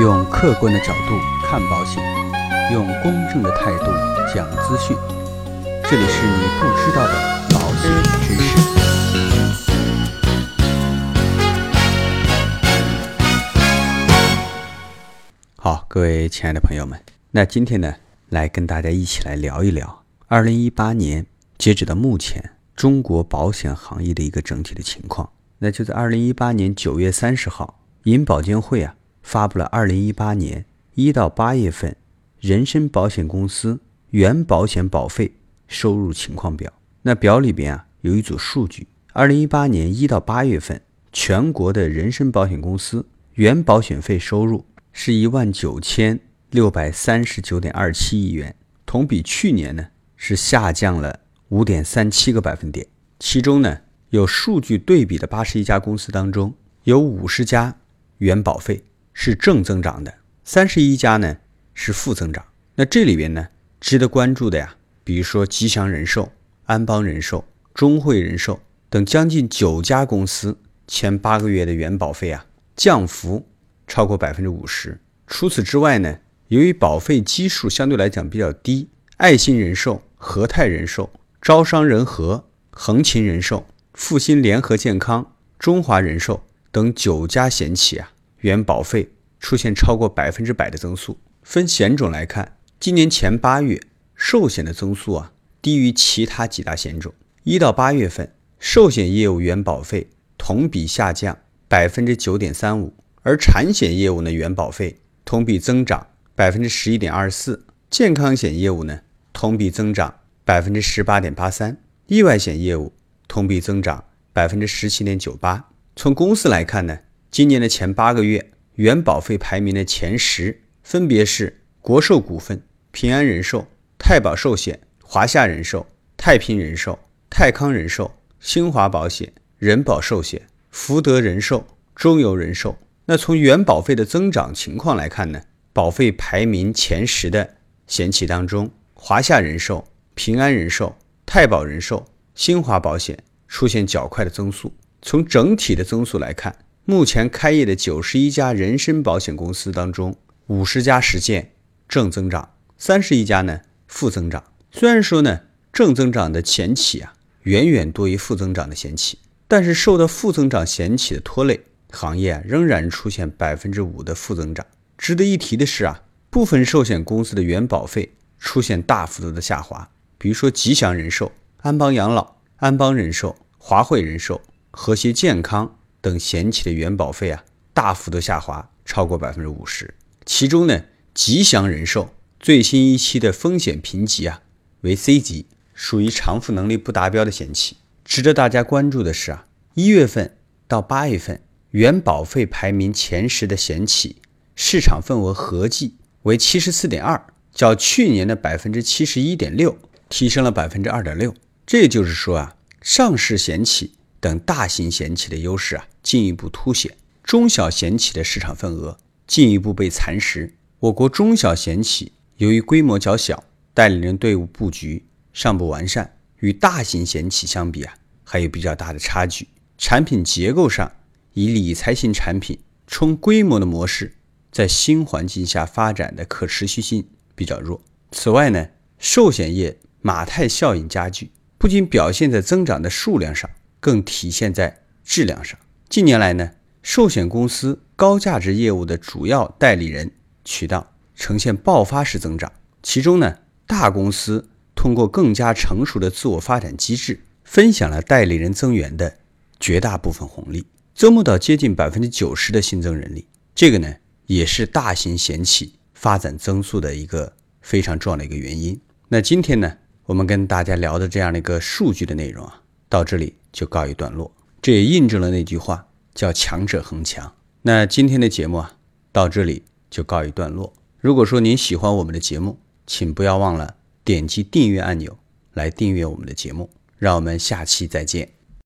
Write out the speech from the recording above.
用客观的角度看保险，用公正的态度讲资讯。这里是你不知道的保险知识。好，各位亲爱的朋友们，那今天呢，来跟大家一起来聊一聊二零一八年截止到目前中国保险行业的一个整体的情况。那就在二零一八年九月三十号，银保监会啊发布了二零一八年一到八月份人身保险公司原保险保费收入情况表。那表里边啊有一组数据：二零一八年一到八月份，全国的人身保险公司原保险费收入是一万九千六百三十九点二七亿元，同比去年呢是下降了五点三七个百分点。其中呢，有数据对比的八十一家公司当中，有五十家原保费是正增长的，三十一家呢是负增长。那这里边呢，值得关注的呀，比如说吉祥人寿、安邦人寿、中汇人寿等将近九家公司，前八个月的原保费啊降幅超过百分之五十。除此之外呢，由于保费基数相对来讲比较低，爱心人寿、和泰人寿、招商人和、恒勤人寿、复兴联合健康、中华人寿等九家险企啊，原保费出现超过百分之百的增速。分险种来看，今年前八月寿险的增速啊低于其他几大险种。一到八月份，寿险业务原保费同比下降百分之九点三五，而产险业务呢原保费同比增长百分之十一点二四，健康险业务呢同比增长百分之十八点八三。意外险业务同比增长百分之十七点九八。从公司来看呢，今年的前八个月原保费排名的前十分别是国寿股份、平安人寿、太保寿险、华夏人寿、太平人寿、泰康人寿、新华保险、人保寿险、福德人寿、中邮人寿。那从原保费的增长情况来看呢，保费排名前十的险企当中，华夏人寿、平安人寿。太保人寿、新华保险出现较快的增速。从整体的增速来看，目前开业的九十一家人身保险公司当中，五十家实现正增长，三十一家呢负增长。虽然说呢正增长的险企啊远远多于负增长的险企，但是受到负增长险企的拖累，行业仍然出现百分之五的负增长。值得一提的是啊，部分寿险公司的原保费出现大幅度的下滑。比如说吉祥人寿、安邦养老、安邦人寿、华汇人寿、和谐健康等险企的原保费啊，大幅度下滑，超过百分之五十。其中呢，吉祥人寿最新一期的风险评级啊为 C 级，属于偿付能力不达标的险企。值得大家关注的是啊，一月份到八月份原保费排名前十的险企市场份额合计为七十四点二，较去年的百分之七十一点六。提升了百分之二点六，这就是说啊，上市险企等大型险企的优势啊进一步凸显，中小险企的市场份额进一步被蚕食。我国中小险企由于规模较小，代理人队伍布局尚不完善，与大型险企相比啊，还有比较大的差距。产品结构上，以理财型产品冲规模的模式，在新环境下发展的可持续性比较弱。此外呢，寿险业。马太效应加剧，不仅表现在增长的数量上，更体现在质量上。近年来呢，寿险公司高价值业务的主要代理人渠道呈现爆发式增长，其中呢，大公司通过更加成熟的自我发展机制，分享了代理人增员的绝大部分红利，增募到接近百分之九十的新增人力。这个呢，也是大型险企发展增速的一个非常重要的一个原因。那今天呢？我们跟大家聊的这样的一个数据的内容啊，到这里就告一段落。这也印证了那句话，叫“强者恒强”。那今天的节目啊，到这里就告一段落。如果说您喜欢我们的节目，请不要忘了点击订阅按钮来订阅我们的节目。让我们下期再见。